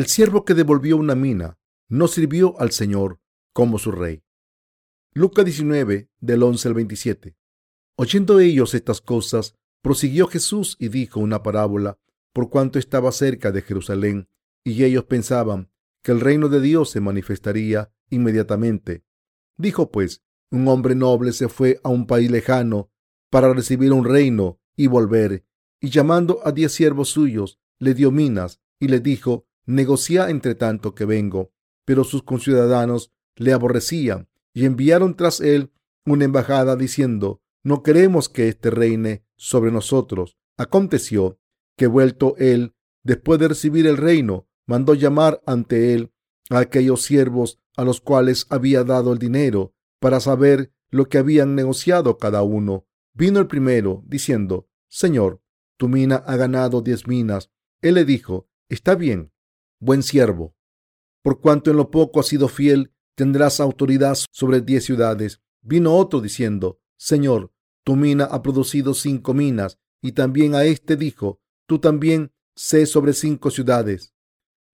El siervo que devolvió una mina no sirvió al Señor como su rey. Lucas 19, del 11 al 27. Oyendo ellos estas cosas, prosiguió Jesús y dijo una parábola por cuanto estaba cerca de Jerusalén, y ellos pensaban que el reino de Dios se manifestaría inmediatamente. Dijo pues, un hombre noble se fue a un país lejano para recibir un reino y volver, y llamando a diez siervos suyos, le dio minas y le dijo, negocia entre tanto que vengo. Pero sus conciudadanos le aborrecían y enviaron tras él una embajada diciendo, no queremos que éste reine sobre nosotros. Aconteció que vuelto él, después de recibir el reino, mandó llamar ante él a aquellos siervos a los cuales había dado el dinero para saber lo que habían negociado cada uno. Vino el primero, diciendo, Señor, tu mina ha ganado diez minas. Él le dijo, Está bien, buen siervo. Por cuanto en lo poco has sido fiel, tendrás autoridad sobre diez ciudades. Vino otro diciendo, Señor, tu mina ha producido cinco minas. Y también a éste dijo, tú también sé sobre cinco ciudades.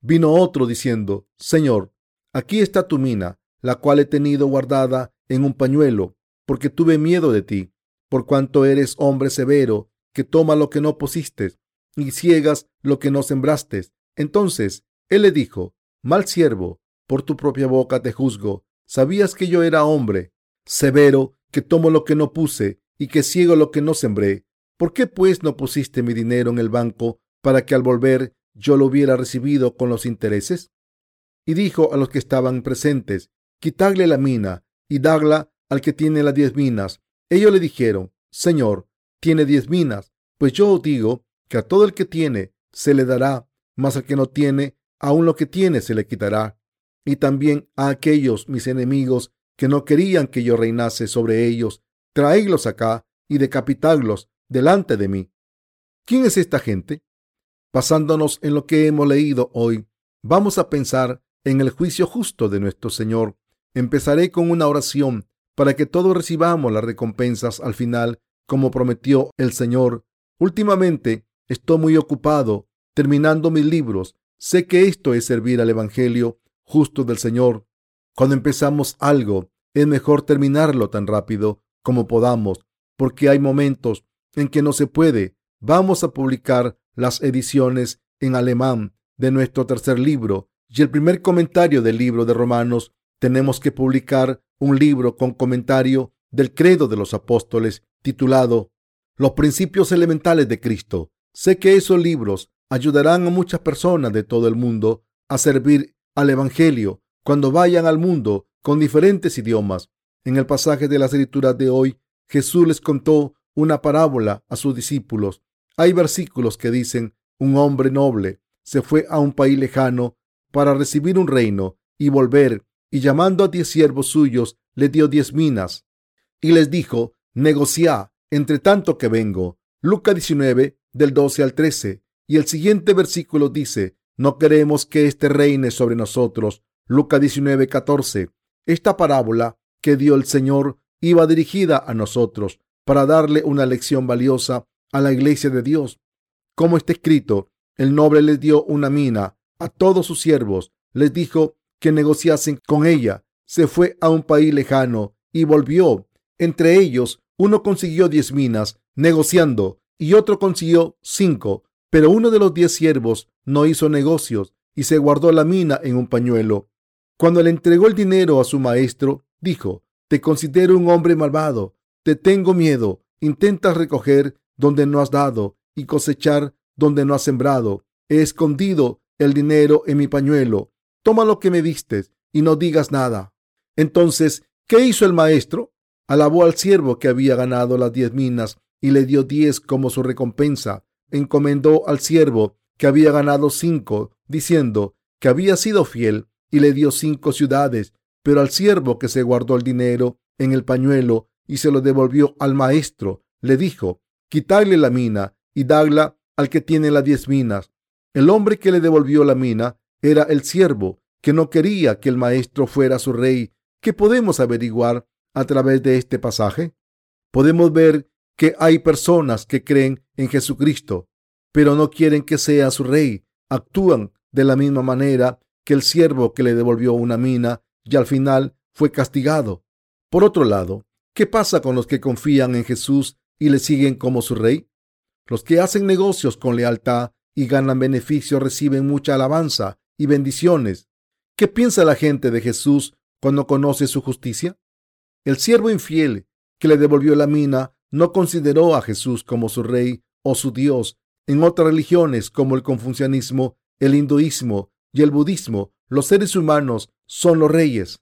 Vino otro diciendo, Señor, aquí está tu mina, la cual he tenido guardada en un pañuelo, porque tuve miedo de ti, por cuanto eres hombre severo, que toma lo que no pusiste y ciegas lo que no sembraste. Entonces él le dijo, Mal siervo, por tu propia boca te juzgo. Sabías que yo era hombre, severo, que tomo lo que no puse y que ciego lo que no sembré. ¿Por qué pues no pusiste mi dinero en el banco para que al volver yo lo hubiera recibido con los intereses? Y dijo a los que estaban presentes, quitadle la mina y dadla al que tiene las diez minas. Ellos le dijeron, Señor, tiene diez minas. Pues yo digo que a todo el que tiene se le dará, mas al que no tiene, aun lo que tiene se le quitará. Y también a aquellos mis enemigos que no querían que yo reinase sobre ellos, traedlos acá y decapitadlos delante de mí. ¿Quién es esta gente? Basándonos en lo que hemos leído hoy, vamos a pensar en el juicio justo de nuestro Señor. Empezaré con una oración para que todos recibamos las recompensas al final, como prometió el Señor. Últimamente estoy muy ocupado terminando mis libros. Sé que esto es servir al Evangelio justo del Señor. Cuando empezamos algo, es mejor terminarlo tan rápido como podamos, porque hay momentos en que no se puede. Vamos a publicar las ediciones en alemán de nuestro tercer libro y el primer comentario del libro de Romanos. Tenemos que publicar un libro con comentario del credo de los apóstoles titulado Los principios elementales de Cristo. Sé que esos libros ayudarán a muchas personas de todo el mundo a servir al Evangelio cuando vayan al mundo con diferentes idiomas. En el pasaje de las escrituras de hoy, Jesús les contó una parábola a sus discípulos. Hay versículos que dicen, un hombre noble se fue a un país lejano para recibir un reino y volver, y llamando a diez siervos suyos, le dio diez minas, y les dijo, negocia entre tanto que vengo. Lucas 19, del 12 al 13. Y el siguiente versículo dice, no queremos que éste reine sobre nosotros. Lucas 19, 14. Esta parábola que dio el Señor iba dirigida a nosotros, para darle una lección valiosa a la iglesia de Dios. Como está escrito, el noble les dio una mina a todos sus siervos, les dijo que negociasen con ella. Se fue a un país lejano y volvió. Entre ellos, uno consiguió diez minas negociando y otro consiguió cinco, pero uno de los diez siervos no hizo negocios y se guardó la mina en un pañuelo. Cuando le entregó el dinero a su maestro, dijo, Te considero un hombre malvado te tengo miedo. Intentas recoger donde no has dado y cosechar donde no has sembrado. He escondido el dinero en mi pañuelo. Toma lo que me diste y no digas nada. Entonces, ¿qué hizo el maestro? Alabó al siervo que había ganado las diez minas y le dio diez como su recompensa. Encomendó al siervo que había ganado cinco, diciendo que había sido fiel y le dio cinco ciudades. Pero al siervo que se guardó el dinero en el pañuelo y se lo devolvió al maestro. Le dijo, quitadle la mina y dadla al que tiene las diez minas. El hombre que le devolvió la mina era el siervo, que no quería que el maestro fuera su rey. ¿Qué podemos averiguar a través de este pasaje? Podemos ver que hay personas que creen en Jesucristo, pero no quieren que sea su rey. Actúan de la misma manera que el siervo que le devolvió una mina y al final fue castigado. Por otro lado, ¿qué pasa con los que confían en Jesús y le siguen como su rey? Los que hacen negocios con lealtad y ganan beneficios reciben mucha alabanza y bendiciones. ¿Qué piensa la gente de Jesús cuando conoce su justicia? El siervo infiel que le devolvió la mina no consideró a Jesús como su rey o su Dios. En otras religiones como el confucianismo, el hinduismo y el budismo, los seres humanos son los reyes.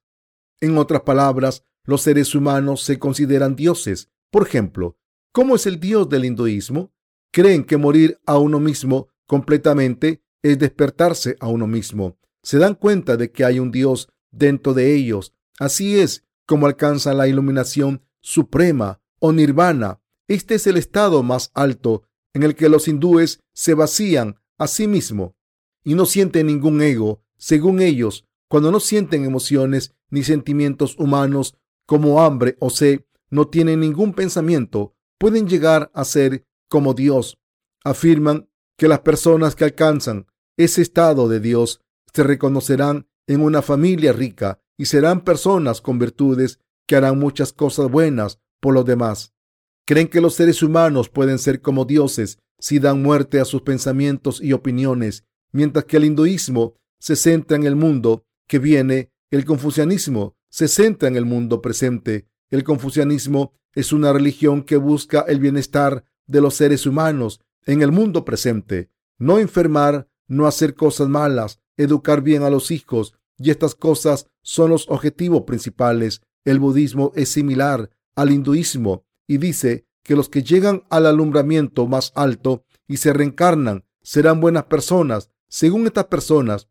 En otras palabras, los seres humanos se consideran dioses. Por ejemplo, ¿cómo es el dios del hinduismo? Creen que morir a uno mismo completamente es despertarse a uno mismo. Se dan cuenta de que hay un Dios dentro de ellos. Así es como alcanzan la iluminación suprema o nirvana. Este es el estado más alto en el que los hindúes se vacían a sí mismo y no sienten ningún ego. Según ellos, cuando no sienten emociones ni sentimientos humanos como hambre o sed, no tienen ningún pensamiento, pueden llegar a ser como Dios. Afirman que las personas que alcanzan ese estado de Dios se reconocerán en una familia rica y serán personas con virtudes que harán muchas cosas buenas por los demás. Creen que los seres humanos pueden ser como dioses si dan muerte a sus pensamientos y opiniones, mientras que el hinduismo se centra en el mundo que viene, el confucianismo se centra en el mundo presente. El confucianismo es una religión que busca el bienestar de los seres humanos en el mundo presente, no enfermar, no hacer cosas malas, educar bien a los hijos, y estas cosas son los objetivos principales. El budismo es similar al hinduismo y dice que los que llegan al alumbramiento más alto y se reencarnan serán buenas personas. Según estas personas,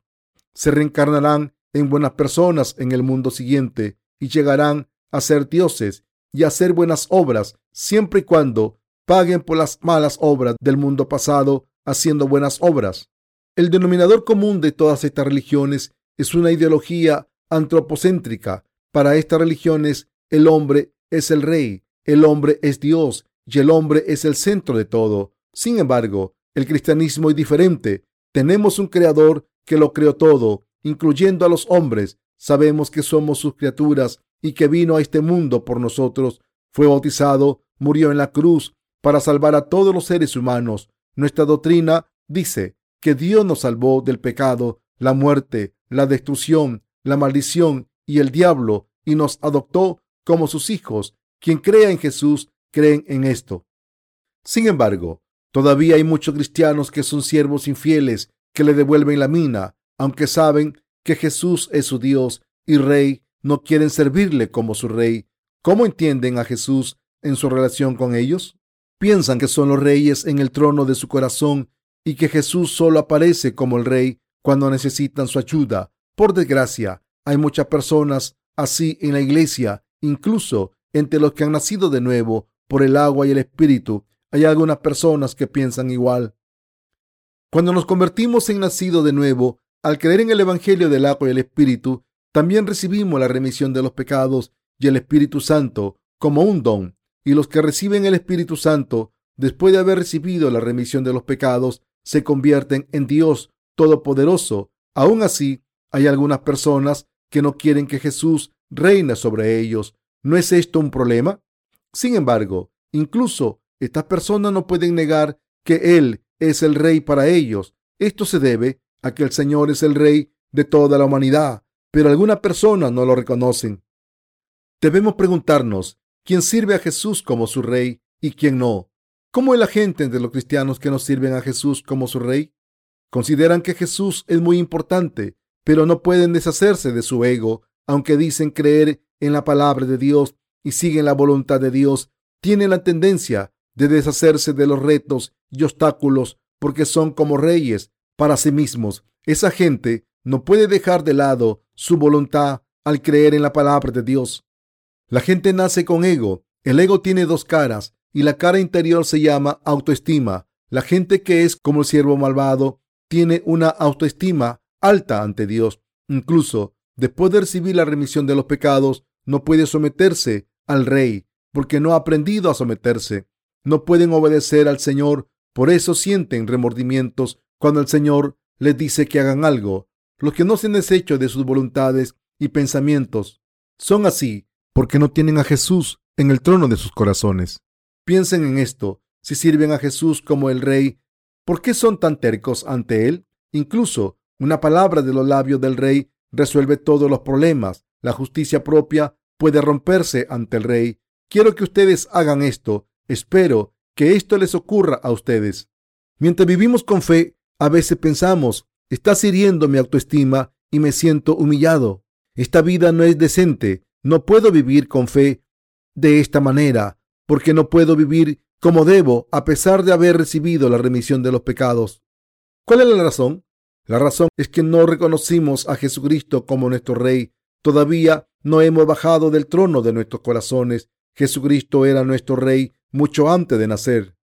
se reencarnarán en buenas personas en el mundo siguiente y llegarán a ser dioses y a hacer buenas obras siempre y cuando paguen por las malas obras del mundo pasado haciendo buenas obras. El denominador común de todas estas religiones es una ideología antropocéntrica. Para estas religiones, el hombre es el rey, el hombre es Dios y el hombre es el centro de todo. Sin embargo, el cristianismo es diferente. Tenemos un creador que lo creó todo, incluyendo a los hombres. Sabemos que somos sus criaturas y que vino a este mundo por nosotros. Fue bautizado, murió en la cruz para salvar a todos los seres humanos. Nuestra doctrina dice que Dios nos salvó del pecado, la muerte, la destrucción, la maldición y el diablo y nos adoptó como sus hijos. Quien crea en Jesús, creen en esto. Sin embargo, todavía hay muchos cristianos que son siervos infieles que le devuelven la mina, aunque saben que Jesús es su Dios y Rey, no quieren servirle como su Rey. ¿Cómo entienden a Jesús en su relación con ellos? Piensan que son los reyes en el trono de su corazón y que Jesús solo aparece como el rey cuando necesitan su ayuda. Por desgracia, hay muchas personas así en la iglesia, incluso entre los que han nacido de nuevo por el agua y el espíritu. Hay algunas personas que piensan igual. Cuando nos convertimos en nacido de nuevo, al creer en el Evangelio del agua y el espíritu, también recibimos la remisión de los pecados y el Espíritu Santo como un don. Y los que reciben el Espíritu Santo, después de haber recibido la remisión de los pecados, se convierten en Dios Todopoderoso. Aún así, hay algunas personas que no quieren que Jesús reine sobre ellos. ¿No es esto un problema? Sin embargo, incluso estas personas no pueden negar que Él es el Rey para ellos. Esto se debe a que el Señor es el Rey de toda la humanidad, pero algunas personas no lo reconocen. Debemos preguntarnos quién sirve a Jesús como su Rey y quién no. ¿Cómo es la gente entre los cristianos que no sirven a Jesús como su Rey? Consideran que Jesús es muy importante, pero no pueden deshacerse de su ego, aunque dicen creer en la palabra de Dios y siguen la voluntad de Dios. Tienen la tendencia de deshacerse de los retos y obstáculos porque son como reyes para sí mismos. Esa gente no puede dejar de lado su voluntad al creer en la palabra de Dios. La gente nace con ego. El ego tiene dos caras y la cara interior se llama autoestima. La gente que es como el siervo malvado tiene una autoestima alta ante Dios. Incluso después de recibir la remisión de los pecados, no puede someterse al rey porque no ha aprendido a someterse. No pueden obedecer al Señor, por eso sienten remordimientos cuando el Señor les dice que hagan algo. Los que no se han deshecho de sus voluntades y pensamientos son así porque no tienen a Jesús en el trono de sus corazones. Piensen en esto. Si sirven a Jesús como el Rey, ¿por qué son tan tercos ante Él? Incluso una palabra de los labios del Rey resuelve todos los problemas. La justicia propia puede romperse ante el Rey. Quiero que ustedes hagan esto. Espero que esto les ocurra a ustedes. Mientras vivimos con fe, a veces pensamos, está hiriendo mi autoestima y me siento humillado. Esta vida no es decente. No puedo vivir con fe de esta manera, porque no puedo vivir como debo a pesar de haber recibido la remisión de los pecados. ¿Cuál es la razón? La razón es que no reconocimos a Jesucristo como nuestro Rey. Todavía no hemos bajado del trono de nuestros corazones. Jesucristo era nuestro Rey mucho antes de nacer.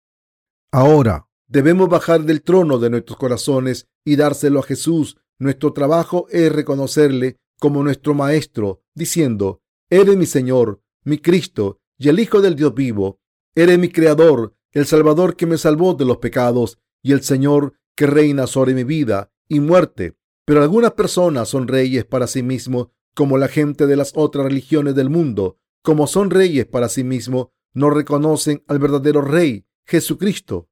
Ahora debemos bajar del trono de nuestros corazones y dárselo a Jesús. Nuestro trabajo es reconocerle como nuestro Maestro, diciendo, Eres mi Señor, mi Cristo y el Hijo del Dios vivo. Eres mi Creador, el Salvador que me salvó de los pecados y el Señor que reina sobre mi vida y muerte. Pero algunas personas son reyes para sí mismos, como la gente de las otras religiones del mundo. Como son reyes para sí mismos, no reconocen al verdadero Rey, Jesucristo.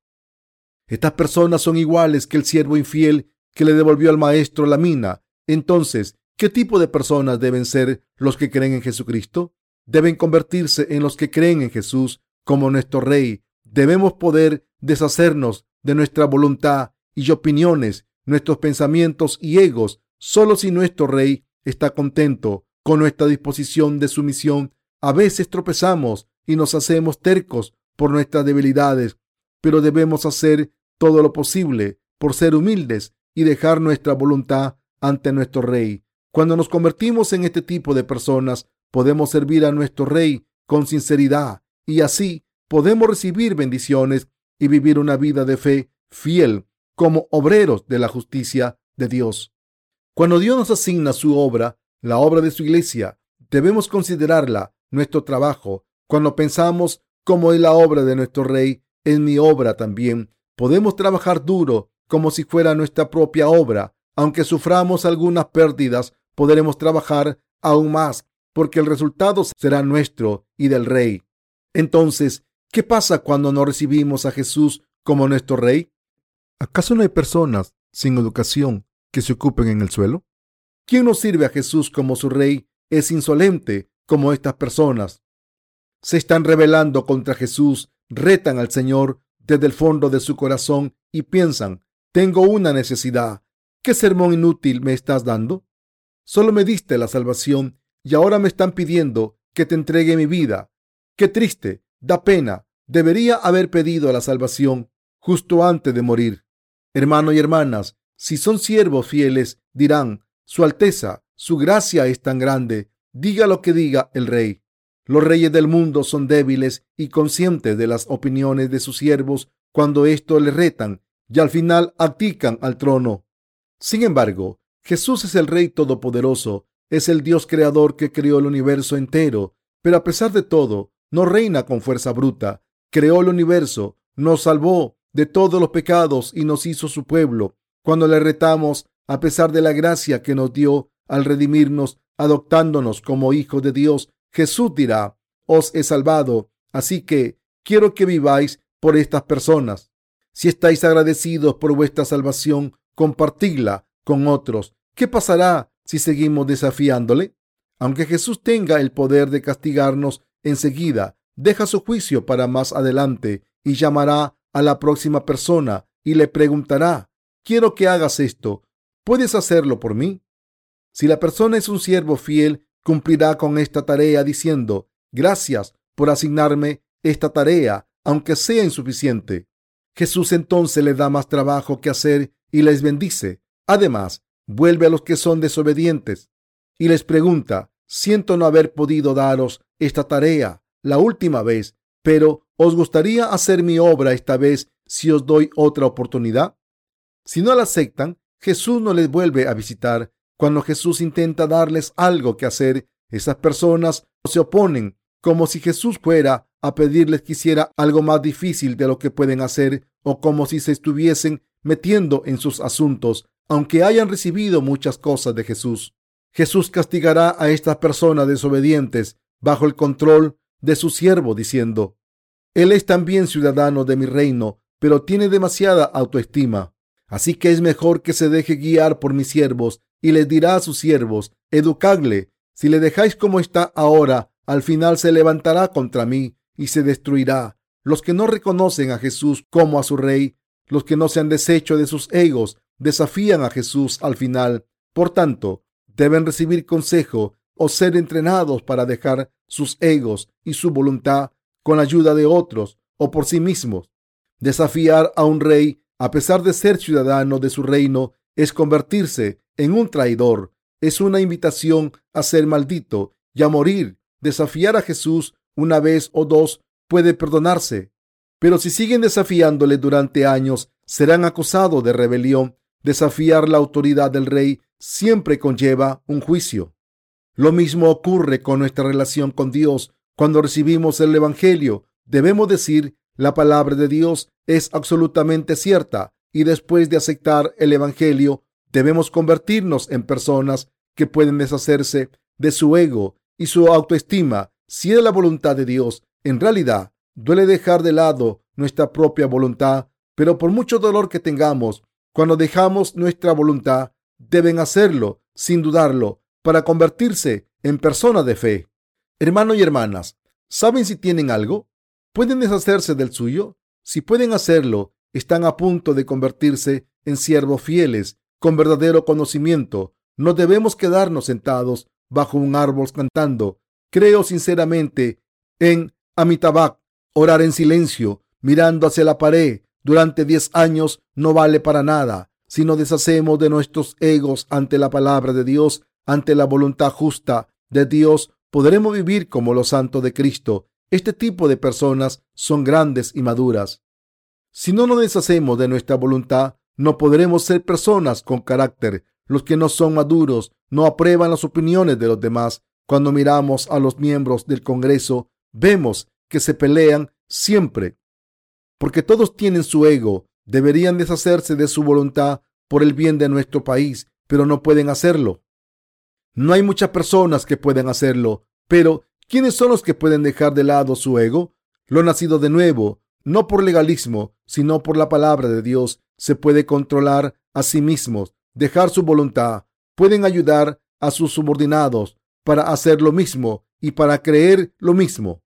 Estas personas son iguales que el siervo infiel que le devolvió al maestro la mina. Entonces, ¿qué tipo de personas deben ser los que creen en Jesucristo? Deben convertirse en los que creen en Jesús como nuestro Rey. Debemos poder deshacernos de nuestra voluntad y opiniones nuestros pensamientos y egos solo si nuestro Rey está contento con nuestra disposición de sumisión. A veces tropezamos y nos hacemos tercos por nuestras debilidades, pero debemos hacer todo lo posible por ser humildes y dejar nuestra voluntad ante nuestro Rey. Cuando nos convertimos en este tipo de personas, podemos servir a nuestro Rey con sinceridad y así podemos recibir bendiciones y vivir una vida de fe fiel como obreros de la justicia de Dios. Cuando Dios nos asigna su obra, la obra de su iglesia, debemos considerarla nuestro trabajo. Cuando pensamos cómo es la obra de nuestro Rey, es mi obra también. Podemos trabajar duro como si fuera nuestra propia obra. Aunque suframos algunas pérdidas, podremos trabajar aún más porque el resultado será nuestro y del Rey. Entonces, ¿qué pasa cuando no recibimos a Jesús como nuestro Rey? ¿Acaso no hay personas sin educación que se ocupen en el suelo? ¿Quién no sirve a Jesús como su rey es insolente como estas personas? Se están rebelando contra Jesús, retan al Señor desde el fondo de su corazón y piensan, tengo una necesidad. ¿Qué sermón inútil me estás dando? Solo me diste la salvación y ahora me están pidiendo que te entregue mi vida. Qué triste, da pena. Debería haber pedido la salvación justo antes de morir. Hermanos y hermanas, si son siervos fieles, dirán, Su Alteza, su gracia es tan grande, diga lo que diga el rey. Los reyes del mundo son débiles y conscientes de las opiniones de sus siervos cuando esto le retan y al final abdican al trono. Sin embargo, Jesús es el Rey Todopoderoso, es el Dios creador que creó el universo entero, pero a pesar de todo, no reina con fuerza bruta, creó el universo, nos salvó, de todos los pecados y nos hizo su pueblo. Cuando le retamos, a pesar de la gracia que nos dio al redimirnos, adoptándonos como hijos de Dios, Jesús dirá, os he salvado, así que quiero que viváis por estas personas. Si estáis agradecidos por vuestra salvación, compartidla con otros. ¿Qué pasará si seguimos desafiándole? Aunque Jesús tenga el poder de castigarnos enseguida, deja su juicio para más adelante y llamará a la próxima persona y le preguntará, quiero que hagas esto, ¿puedes hacerlo por mí? Si la persona es un siervo fiel, cumplirá con esta tarea diciendo, gracias por asignarme esta tarea, aunque sea insuficiente. Jesús entonces le da más trabajo que hacer y les bendice. Además, vuelve a los que son desobedientes y les pregunta, siento no haber podido daros esta tarea la última vez, pero ¿Os gustaría hacer mi obra esta vez si os doy otra oportunidad? Si no la aceptan, Jesús no les vuelve a visitar. Cuando Jesús intenta darles algo que hacer, esas personas se oponen, como si Jesús fuera a pedirles que hiciera algo más difícil de lo que pueden hacer o como si se estuviesen metiendo en sus asuntos. aunque hayan recibido muchas cosas de Jesús. Jesús castigará a estas personas desobedientes bajo el control de su siervo, diciendo, Él es también ciudadano de mi reino, pero tiene demasiada autoestima. Así que es mejor que se deje guiar por mis siervos y les dirá a sus siervos, educadle. Si le dejáis como está ahora, al final se levantará contra mí y se destruirá. Los que no reconocen a Jesús como a su rey, los que no se han deshecho de sus egos, desafían a Jesús al final. Por tanto, deben recibir consejo o ser entrenados para dejar sus egos y su voluntad con ayuda de otros o por sí mismos. Desafiar a un rey, a pesar de ser ciudadano de su reino, es convertirse en un traidor. Es una invitación a ser maldito y a morir. Desafiar a Jesús una vez o dos puede perdonarse, pero si siguen desafiándole durante años, serán acusados de rebelión. Desafiar la autoridad del rey siempre conlleva un juicio. Lo mismo ocurre con nuestra relación con Dios. Cuando recibimos el Evangelio, debemos decir, la palabra de Dios es absolutamente cierta y después de aceptar el Evangelio, debemos convertirnos en personas que pueden deshacerse de su ego y su autoestima si es la voluntad de Dios. En realidad, duele dejar de lado nuestra propia voluntad, pero por mucho dolor que tengamos, cuando dejamos nuestra voluntad, deben hacerlo sin dudarlo para convertirse en personas de fe. Hermanos y hermanas, ¿saben si tienen algo? ¿Pueden deshacerse del suyo? Si pueden hacerlo, están a punto de convertirse en siervos fieles con verdadero conocimiento. No debemos quedarnos sentados bajo un árbol cantando. Creo sinceramente en Amitabha. Orar en silencio, mirando hacia la pared durante diez años no vale para nada. Si nos deshacemos de nuestros egos ante la palabra de Dios, ante la voluntad justa de Dios, podremos vivir como los santos de Cristo. Este tipo de personas son grandes y maduras. Si no nos deshacemos de nuestra voluntad, no podremos ser personas con carácter. Los que no son maduros no aprueban las opiniones de los demás. Cuando miramos a los miembros del Congreso, vemos que se pelean siempre, porque todos tienen su ego Deberían deshacerse de su voluntad por el bien de nuestro país, pero no pueden hacerlo. No hay muchas personas que pueden hacerlo, pero ¿quiénes son los que pueden dejar de lado su ego? Lo nacido de nuevo, no por legalismo, sino por la palabra de Dios, se puede controlar a sí mismos, dejar su voluntad, pueden ayudar a sus subordinados para hacer lo mismo y para creer lo mismo.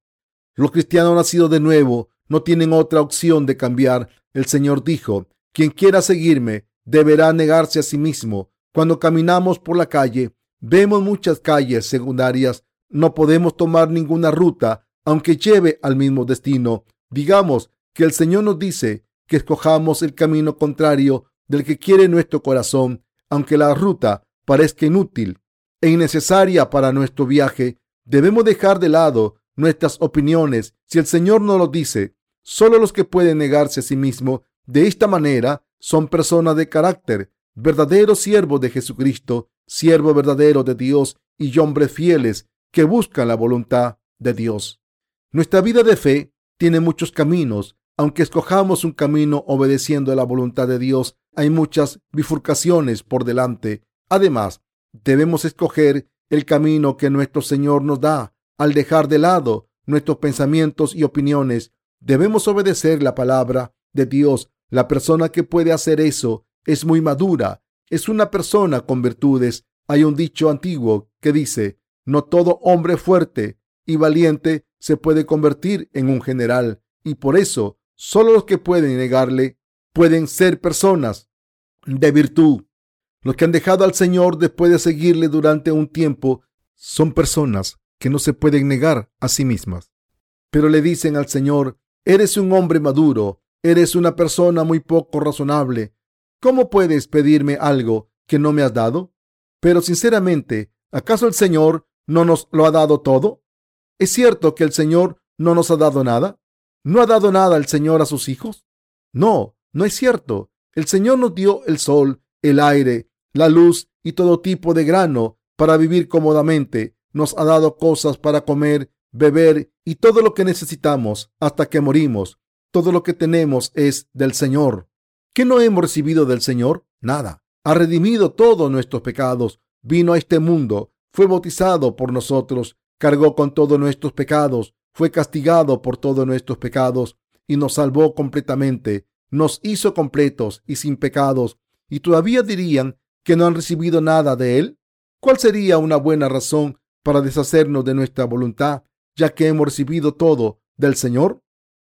Los cristianos nacidos de nuevo no tienen otra opción de cambiar el Señor dijo, quien quiera seguirme deberá negarse a sí mismo. Cuando caminamos por la calle, vemos muchas calles secundarias. No podemos tomar ninguna ruta, aunque lleve al mismo destino. Digamos que el Señor nos dice que escojamos el camino contrario del que quiere nuestro corazón, aunque la ruta parezca inútil e innecesaria para nuestro viaje. Debemos dejar de lado nuestras opiniones. Si el Señor nos lo dice, Solo los que pueden negarse a sí mismo de esta manera son personas de carácter, verdaderos siervos de Jesucristo, siervos verdaderos de Dios y hombres fieles que buscan la voluntad de Dios. Nuestra vida de fe tiene muchos caminos. Aunque escojamos un camino obedeciendo la voluntad de Dios, hay muchas bifurcaciones por delante. Además, debemos escoger el camino que nuestro Señor nos da al dejar de lado nuestros pensamientos y opiniones Debemos obedecer la palabra de Dios. La persona que puede hacer eso es muy madura. Es una persona con virtudes. Hay un dicho antiguo que dice, no todo hombre fuerte y valiente se puede convertir en un general. Y por eso, solo los que pueden negarle pueden ser personas de virtud. Los que han dejado al Señor después de seguirle durante un tiempo son personas que no se pueden negar a sí mismas. Pero le dicen al Señor, Eres un hombre maduro, eres una persona muy poco razonable. ¿Cómo puedes pedirme algo que no me has dado? Pero sinceramente, ¿acaso el Señor no nos lo ha dado todo? ¿Es cierto que el Señor no nos ha dado nada? ¿No ha dado nada el Señor a sus hijos? No, no es cierto. El Señor nos dio el sol, el aire, la luz y todo tipo de grano para vivir cómodamente. Nos ha dado cosas para comer beber y todo lo que necesitamos hasta que morimos. Todo lo que tenemos es del Señor. ¿Qué no hemos recibido del Señor? Nada. ha redimido todos nuestros pecados, vino a este mundo, fue bautizado por nosotros, cargó con todos nuestros pecados, fue castigado por todos nuestros pecados y nos salvó completamente, nos hizo completos y sin pecados, y todavía dirían que no han recibido nada de Él? ¿Cuál sería una buena razón para deshacernos de nuestra voluntad, ya que hemos recibido todo del Señor?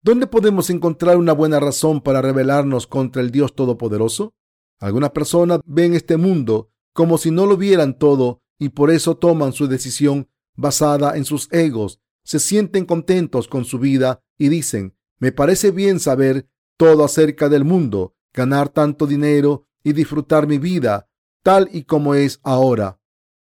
¿Dónde podemos encontrar una buena razón para rebelarnos contra el Dios Todopoderoso? Algunas personas ven este mundo como si no lo vieran todo y por eso toman su decisión basada en sus egos, se sienten contentos con su vida y dicen, me parece bien saber todo acerca del mundo, ganar tanto dinero y disfrutar mi vida tal y como es ahora.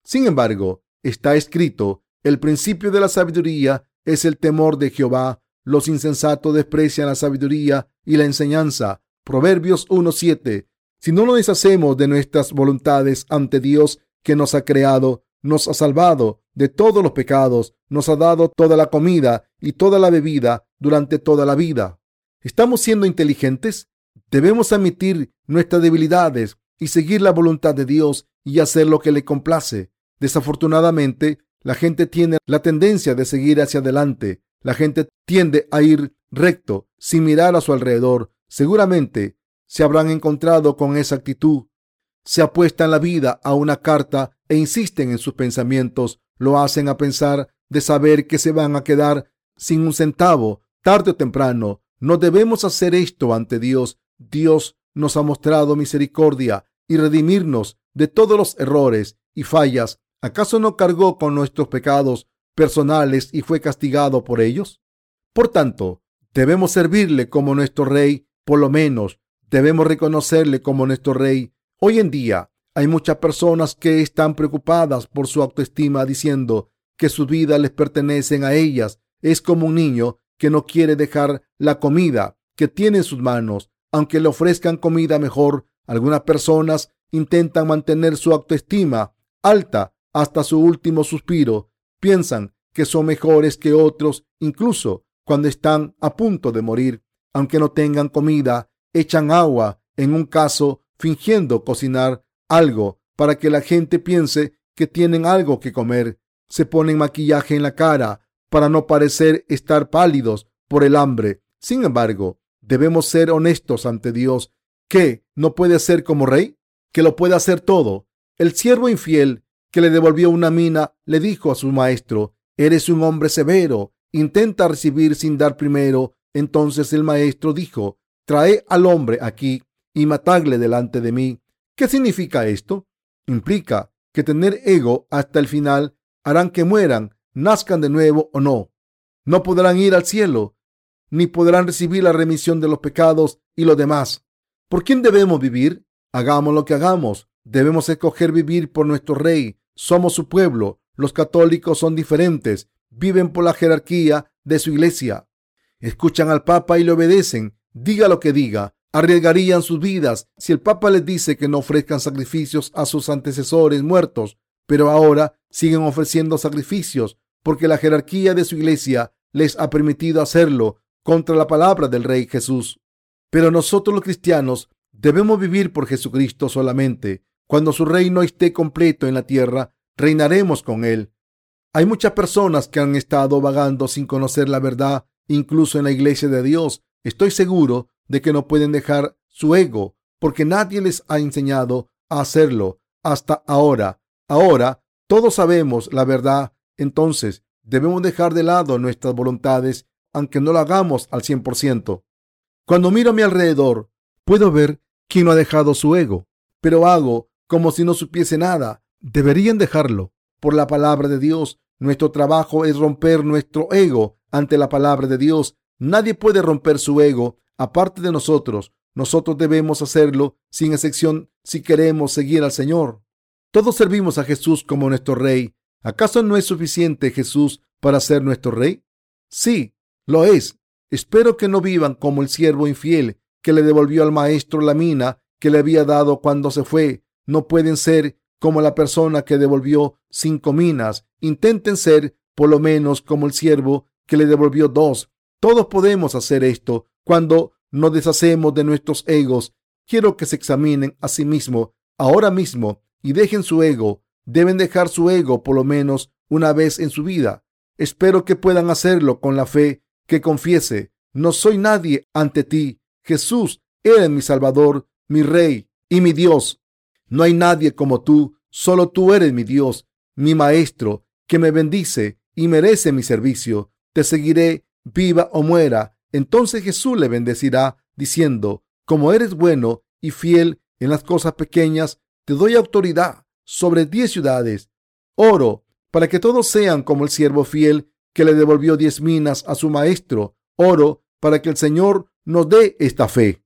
Sin embargo, está escrito, el principio de la sabiduría es el temor de Jehová. Los insensatos desprecian la sabiduría y la enseñanza. Proverbios 1.7. Si no nos deshacemos de nuestras voluntades ante Dios que nos ha creado, nos ha salvado de todos los pecados, nos ha dado toda la comida y toda la bebida durante toda la vida. ¿Estamos siendo inteligentes? Debemos admitir nuestras debilidades y seguir la voluntad de Dios y hacer lo que le complace. Desafortunadamente, la gente tiene la tendencia de seguir hacia adelante. La gente tiende a ir recto sin mirar a su alrededor. Seguramente se habrán encontrado con esa actitud. Se apuestan la vida a una carta e insisten en sus pensamientos. Lo hacen a pensar de saber que se van a quedar sin un centavo tarde o temprano. No debemos hacer esto ante Dios. Dios nos ha mostrado misericordia y redimirnos de todos los errores y fallas. ¿Acaso no cargó con nuestros pecados personales y fue castigado por ellos? Por tanto, debemos servirle como nuestro rey, por lo menos debemos reconocerle como nuestro rey. Hoy en día hay muchas personas que están preocupadas por su autoestima diciendo que sus vidas les pertenecen a ellas. Es como un niño que no quiere dejar la comida que tiene en sus manos aunque le ofrezcan comida mejor, algunas personas intentan mantener su autoestima alta hasta su último suspiro. Piensan que son mejores que otros, incluso cuando están a punto de morir. Aunque no tengan comida, echan agua en un caso fingiendo cocinar algo para que la gente piense que tienen algo que comer. Se ponen maquillaje en la cara para no parecer estar pálidos por el hambre. Sin embargo, Debemos ser honestos ante Dios. ¿Qué? ¿No puede ser como rey? ¿Que lo puede hacer todo? El siervo infiel que le devolvió una mina le dijo a su maestro, Eres un hombre severo, intenta recibir sin dar primero. Entonces el maestro dijo, Trae al hombre aquí y matadle delante de mí. ¿Qué significa esto? Implica que tener ego hasta el final harán que mueran, nazcan de nuevo o no. No podrán ir al cielo ni podrán recibir la remisión de los pecados y lo demás. ¿Por quién debemos vivir? Hagamos lo que hagamos. Debemos escoger vivir por nuestro rey. Somos su pueblo. Los católicos son diferentes. Viven por la jerarquía de su iglesia. Escuchan al Papa y le obedecen. Diga lo que diga. Arriesgarían sus vidas si el Papa les dice que no ofrezcan sacrificios a sus antecesores muertos, pero ahora siguen ofreciendo sacrificios porque la jerarquía de su iglesia les ha permitido hacerlo contra la palabra del Rey Jesús. Pero nosotros los cristianos debemos vivir por Jesucristo solamente. Cuando su reino esté completo en la tierra, reinaremos con él. Hay muchas personas que han estado vagando sin conocer la verdad, incluso en la iglesia de Dios. Estoy seguro de que no pueden dejar su ego, porque nadie les ha enseñado a hacerlo hasta ahora. Ahora todos sabemos la verdad, entonces debemos dejar de lado nuestras voluntades aunque no lo hagamos al 100%. Cuando miro a mi alrededor, puedo ver quién no ha dejado su ego, pero hago como si no supiese nada. Deberían dejarlo. Por la palabra de Dios, nuestro trabajo es romper nuestro ego ante la palabra de Dios. Nadie puede romper su ego aparte de nosotros. Nosotros debemos hacerlo sin excepción si queremos seguir al Señor. Todos servimos a Jesús como nuestro Rey. ¿Acaso no es suficiente Jesús para ser nuestro Rey? Sí, lo es. Espero que no vivan como el siervo infiel que le devolvió al maestro la mina que le había dado cuando se fue. No pueden ser como la persona que devolvió cinco minas. Intenten ser por lo menos como el siervo que le devolvió dos. Todos podemos hacer esto cuando nos deshacemos de nuestros egos. Quiero que se examinen a sí mismos ahora mismo y dejen su ego. Deben dejar su ego por lo menos una vez en su vida. Espero que puedan hacerlo con la fe que confiese. No soy nadie ante ti. Jesús, eres mi Salvador, mi Rey y mi Dios. No hay nadie como tú. Solo tú eres mi Dios, mi Maestro, que me bendice y merece mi servicio. Te seguiré, viva o muera. Entonces Jesús le bendecirá, diciendo, como eres bueno y fiel en las cosas pequeñas, te doy autoridad sobre diez ciudades. Oro para que todos sean como el siervo fiel que le devolvió diez minas a su maestro. Oro para que el Señor nos dé esta fe.